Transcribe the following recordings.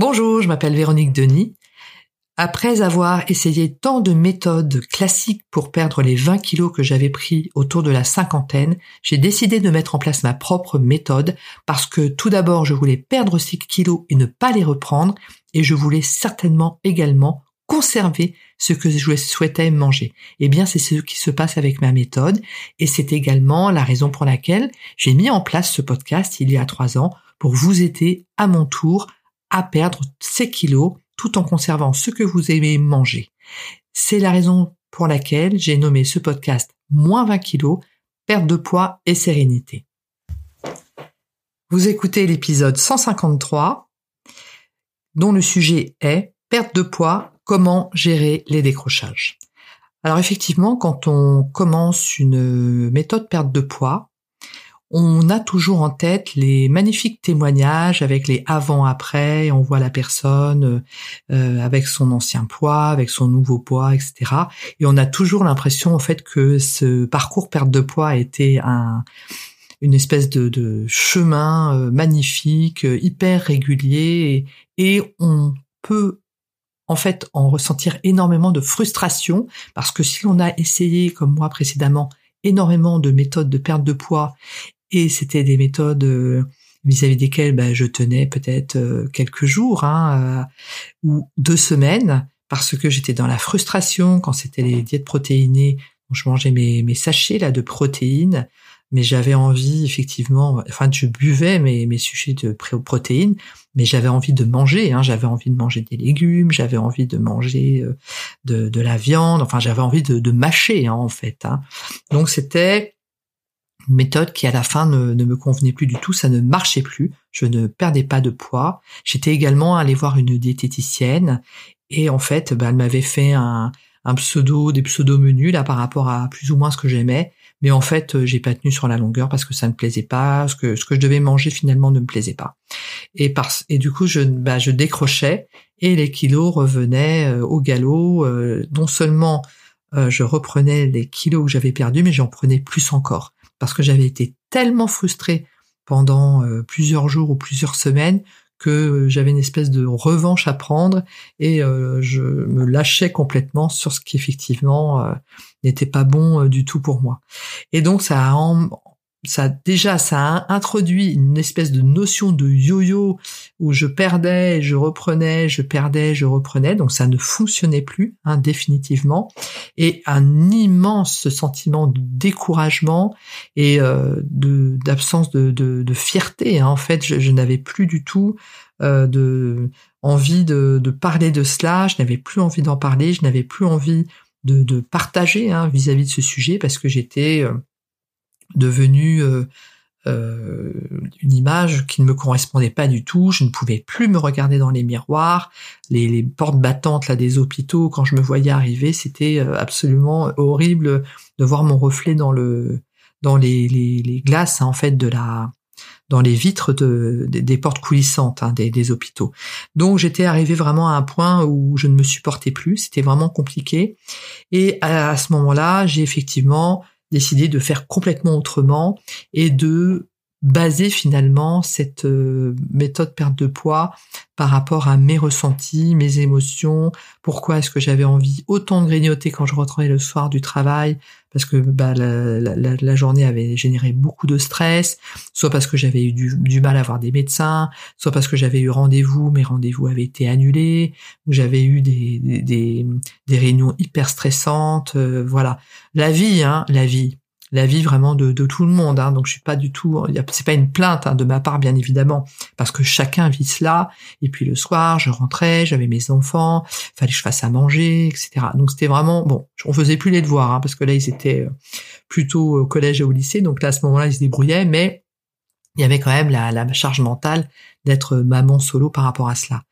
Bonjour, je m'appelle Véronique Denis. Après avoir essayé tant de méthodes classiques pour perdre les 20 kilos que j'avais pris autour de la cinquantaine, j'ai décidé de mettre en place ma propre méthode parce que tout d'abord je voulais perdre ces kilos et ne pas les reprendre et je voulais certainement également conserver ce que je souhaitais manger. Eh bien, c'est ce qui se passe avec ma méthode et c'est également la raison pour laquelle j'ai mis en place ce podcast il y a trois ans pour vous aider à mon tour à perdre ces kilos tout en conservant ce que vous aimez manger. C'est la raison pour laquelle j'ai nommé ce podcast Moins 20 kilos, perte de poids et sérénité. Vous écoutez l'épisode 153 dont le sujet est perte de poids, comment gérer les décrochages. Alors effectivement, quand on commence une méthode perte de poids, on a toujours en tête les magnifiques témoignages avec les avant-après, on voit la personne euh, avec son ancien poids, avec son nouveau poids, etc. Et on a toujours l'impression en fait que ce parcours perte de poids a été un, une espèce de, chemin euh, magnifique, hyper régulier, et, et on peut en fait en ressentir énormément de frustration parce que si l'on a essayé, comme moi précédemment, énormément de méthodes de perte de poids et c'était des méthodes euh, vis-à-vis desquelles bah, je tenais peut-être euh, quelques jours hein, euh, ou deux semaines parce que j'étais dans la frustration quand c'était les diètes protéinées. Je mangeais mes, mes sachets là de protéines, mais j'avais envie effectivement, enfin je buvais mes, mes sachets de protéines, mais j'avais envie de manger. Hein, j'avais envie de manger des légumes, j'avais envie de manger de, de la viande, enfin j'avais envie de, de mâcher hein, en fait. Hein. Donc c'était méthode qui à la fin ne, me convenait plus du tout, ça ne marchait plus, je ne perdais pas de poids. J'étais également allé voir une diététicienne et en fait, bah, elle m'avait fait un, pseudo, des pseudo menus là par rapport à plus ou moins ce que j'aimais, mais en fait, euh, j'ai pas tenu sur la longueur parce que ça ne plaisait pas, ce que ce que je devais manger finalement ne me plaisait pas. Et par, et du coup, je bah, je décrochais et les kilos revenaient euh, au galop, euh, non seulement je reprenais les kilos que j'avais perdus, mais j'en prenais plus encore parce que j'avais été tellement frustrée pendant euh, plusieurs jours ou plusieurs semaines que j'avais une espèce de revanche à prendre et euh, je me lâchais complètement sur ce qui effectivement euh, n'était pas bon du tout pour moi. Et donc ça a ça déjà ça a introduit une espèce de notion de yo-yo où je perdais, je reprenais, je perdais, je reprenais, donc ça ne fonctionnait plus hein, définitivement et un immense sentiment de découragement et euh, de d'absence de, de, fierté. Hein. En fait, je, je n'avais plus du tout euh, de envie de, de parler de cela, je n'avais plus envie d'en parler, je n'avais plus envie de, de partager hein, vis-à-vis de ce sujet parce que j'étais euh, devenue euh, euh, une image qui ne me correspondait pas du tout. Je ne pouvais plus me regarder dans les miroirs, les, les portes battantes là des hôpitaux. Quand je me voyais arriver, c'était euh, absolument horrible de voir mon reflet dans le dans les, les, les glaces hein, en fait de la dans les vitres de, des, portes coulissantes hein, des, des, hôpitaux. Donc j'étais arrivé vraiment à un point où je ne me supportais plus, c'était vraiment compliqué. Et à ce moment-là, j'ai effectivement décidé de faire complètement autrement et de baser finalement cette euh, méthode perte de poids par rapport à mes ressentis, mes émotions, pourquoi est-ce que j'avais envie autant de grignoter quand je rentrais le soir du travail, parce que bah, la, journée avait généré beaucoup de stress, soit parce que j'avais eu du, mal à voir des médecins, soit parce que j'avais eu rendez-vous, mes rendez-vous avaient été annulés, ou j'avais eu des, des, des, réunions hyper stressantes, euh, voilà. La vie, hein, la vie la vie vraiment de, tout le monde. Hein. Donc je suis pas du tout, c'est pas une plainte hein, de ma part bien évidemment, parce que chacun vit cela. Et puis le soir, je rentrais, j'avais mes enfants, fallait que je fasse à manger, etc. Donc c'était vraiment bon. On faisait plus les devoirs hein, parce que là ils étaient euh, plutôt au collège et au lycée, donc là à ce moment-là ils se débrouillaient, mais il y avait quand même la, la charge mentale d'être maman solo par rapport à cela.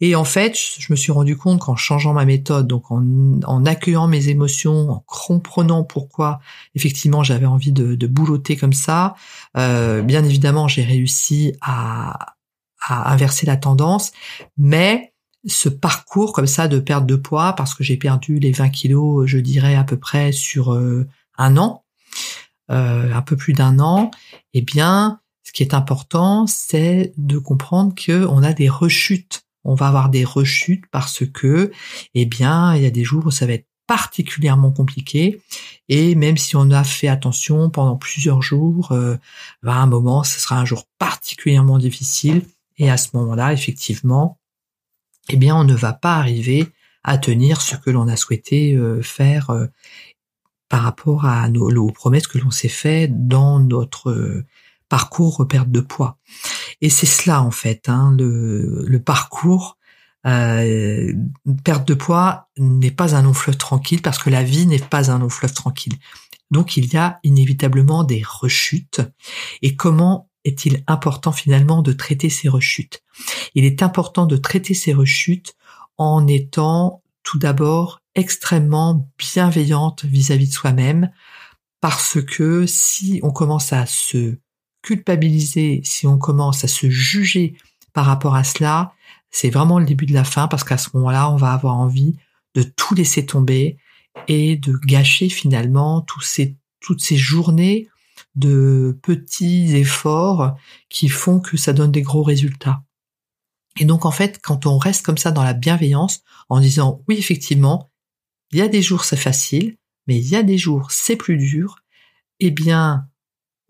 Et en fait, je me suis rendu compte qu'en changeant ma méthode, donc en, en, accueillant mes émotions, en comprenant pourquoi effectivement j'avais envie de, de, boulotter comme ça, euh, bien évidemment j'ai réussi à, à inverser la tendance, mais ce parcours comme ça de perte de poids, parce que j'ai perdu les 20 kilos, je dirais à peu près sur euh, un an, euh, un peu plus d'un an, eh bien, ce qui est important, c'est de comprendre que on a des rechutes. On va avoir des rechutes parce que, eh bien, il y a des jours où ça va être particulièrement compliqué. Et même si on a fait attention pendant plusieurs jours, euh, à un moment, ce sera un jour particulièrement difficile. Et à ce moment-là, effectivement, eh bien, on ne va pas arriver à tenir ce que l'on a souhaité euh, faire euh, par rapport à nos, nos promesses que l'on s'est fait dans notre parcours perte de poids. Et c'est cela en fait, hein, le, parcours euh, perte de poids n'est pas un long fleuve tranquille parce que la vie n'est pas un long fleuve tranquille. Donc il y a inévitablement des rechutes. Et comment est-il important finalement de traiter ces rechutes? Il est important de traiter ces rechutes en étant tout d'abord extrêmement bienveillante vis-à-vis de soi-même parce que si on commence à se culpabiliser, si on commence à se juger par rapport à cela, c'est vraiment le début de la fin parce qu'à ce moment-là, on va avoir envie de tout laisser tomber et de gâcher finalement tous ces, toutes ces journées de petits efforts qui font que ça donne des gros résultats. Et donc en fait, quand on reste comme ça dans la bienveillance, en disant oui effectivement, il y a des jours c'est facile, mais il y a des jours c'est plus dur, eh bien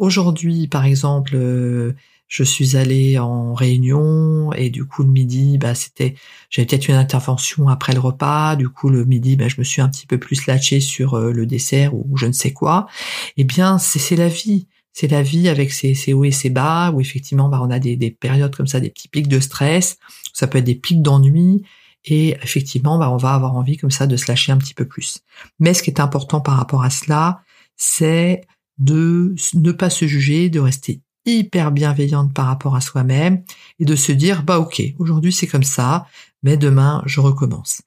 aujourd'hui par exemple, euh, je suis allée en réunion et du coup le midi, bah c'était, j'avais peut-être une intervention après le repas. Du coup le midi, bah, je me suis un petit peu plus lâchée sur euh, le dessert ou je ne sais quoi. Eh bien c'est la vie c'est la vie avec ses, ses, hauts et ses bas, où effectivement bah, on a des, des, périodes comme ça, des petits pics de stress, ça peut être des pics d'ennui, et effectivement bah, on va avoir envie comme ça de se lâcher un petit peu plus. Mais ce qui est important par rapport à cela, c'est de ne pas se juger, de rester hyper bienveillante par rapport à soi-même et de se dire bah ok aujourd'hui c'est comme ça mais demain je recommence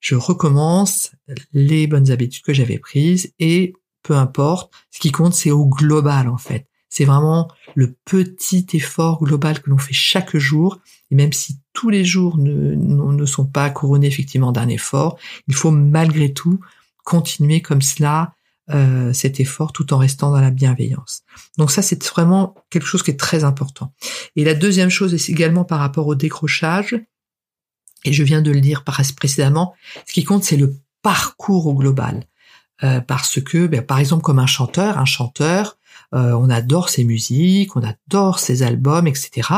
je recommence les bonnes habitudes que j'avais prises et peu importe. Ce qui compte, c'est au global, en fait. C'est vraiment le petit effort global que l'on fait chaque jour. Et même si tous les jours ne, ne sont pas couronnés effectivement d'un effort, il faut malgré tout continuer comme cela euh, cet effort tout en restant dans la bienveillance. Donc ça, c'est vraiment quelque chose qui est très important. Et la deuxième chose est également par rapport au décrochage. Et je viens de le dire précédemment, ce qui compte, c'est le parcours au global. Euh, parce que, ben, par exemple, comme un chanteur, un chanteur, euh, on adore ses musiques, on adore ses albums, etc.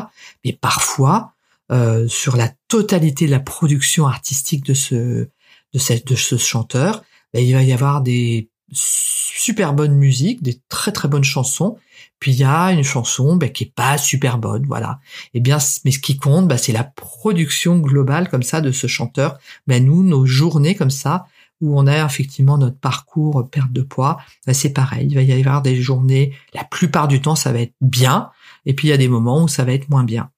Mais parfois, euh, sur la totalité de la production artistique de ce de, de ce chanteur, ben, il va y avoir des super bonnes musiques, des très très bonnes chansons, puis il y a une chanson ben, qui est pas super bonne, voilà. Et eh bien, mais ce qui compte, ben, c'est la production globale comme ça de ce chanteur. Ben nous, nos journées comme ça, où on a effectivement notre parcours perte de poids, ben, c'est pareil. Il va y avoir des journées, la plupart du temps, ça va être bien, et puis il y a des moments où ça va être moins bien.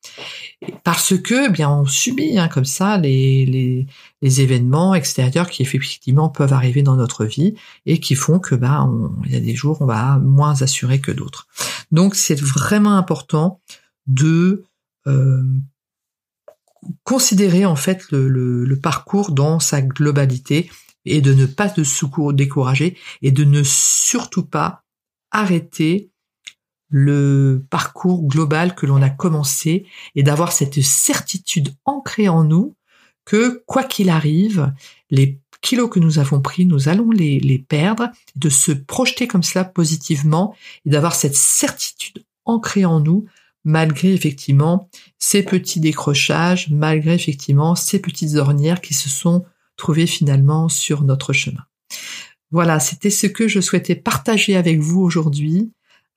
Parce que, eh bien, on subit hein, comme ça les, les, les, événements extérieurs qui effectivement peuvent arriver dans notre vie et qui font que, ben, il y a des jours on va moins assurer que d'autres. Donc, c'est vraiment important de euh, considérer en fait le, le, le, parcours dans sa globalité et de ne pas se décourager et de ne surtout pas arrêter le parcours global que l'on a commencé et d'avoir cette certitude ancrée en nous que quoi qu'il arrive, les kilos que nous avons pris, nous allons les, les perdre, de se projeter comme cela positivement et d'avoir cette certitude ancrée en nous malgré effectivement ces petits décrochages, malgré effectivement ces petites ornières qui se sont trouver finalement sur notre chemin. Voilà, c'était ce que je souhaitais partager avec vous aujourd'hui,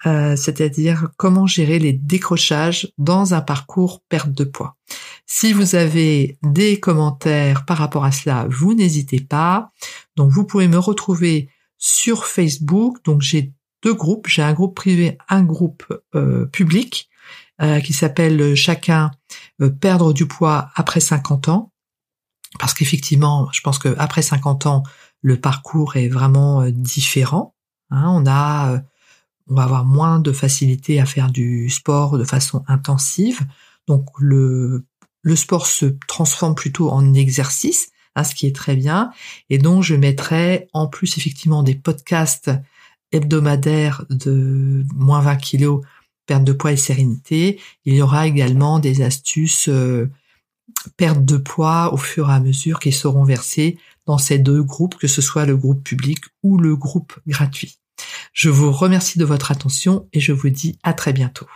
euh, c'est-à-dire comment gérer les décrochages dans un parcours perte de poids. Si vous avez des commentaires par rapport à cela, vous n'hésitez pas. Donc vous pouvez me retrouver sur Facebook. Donc j'ai deux groupes. J'ai un groupe privé, un groupe euh, public euh, qui s'appelle chacun perdre du poids après 50 ans parce qu'effectivement, je pense qu'après 50 ans, le parcours est vraiment euh, différent. Hein. on a, euh, on va avoir moins de facilité à faire du sport de façon intensive. Donc le le sport se transforme plutôt en exercice, hein, ce qui est très bien. Et donc je mettrai en plus effectivement des podcasts hebdomadaires de moins 20 kilos, perte de poids et sérénité. Il y aura également des astuces euh, perte de poids au fur et à mesure qu'ils seront versés dans ces deux groupes, que ce soit le groupe public ou le groupe gratuit. Je vous remercie de votre attention et je vous dis à très bientôt.